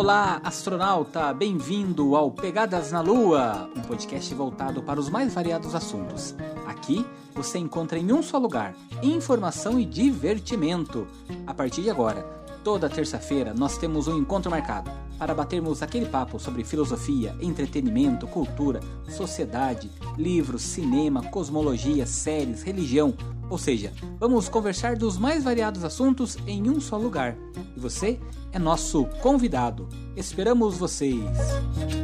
Olá, astronauta! Bem-vindo ao Pegadas na Lua, um podcast voltado para os mais variados assuntos. Aqui você encontra em um só lugar informação e divertimento. A partir de agora, toda terça-feira nós temos um encontro marcado para batermos aquele papo sobre filosofia, entretenimento, cultura, sociedade, livros, cinema, cosmologia, séries, religião. Ou seja, vamos conversar dos mais variados assuntos em um só lugar. E você é nosso convidado. Esperamos vocês!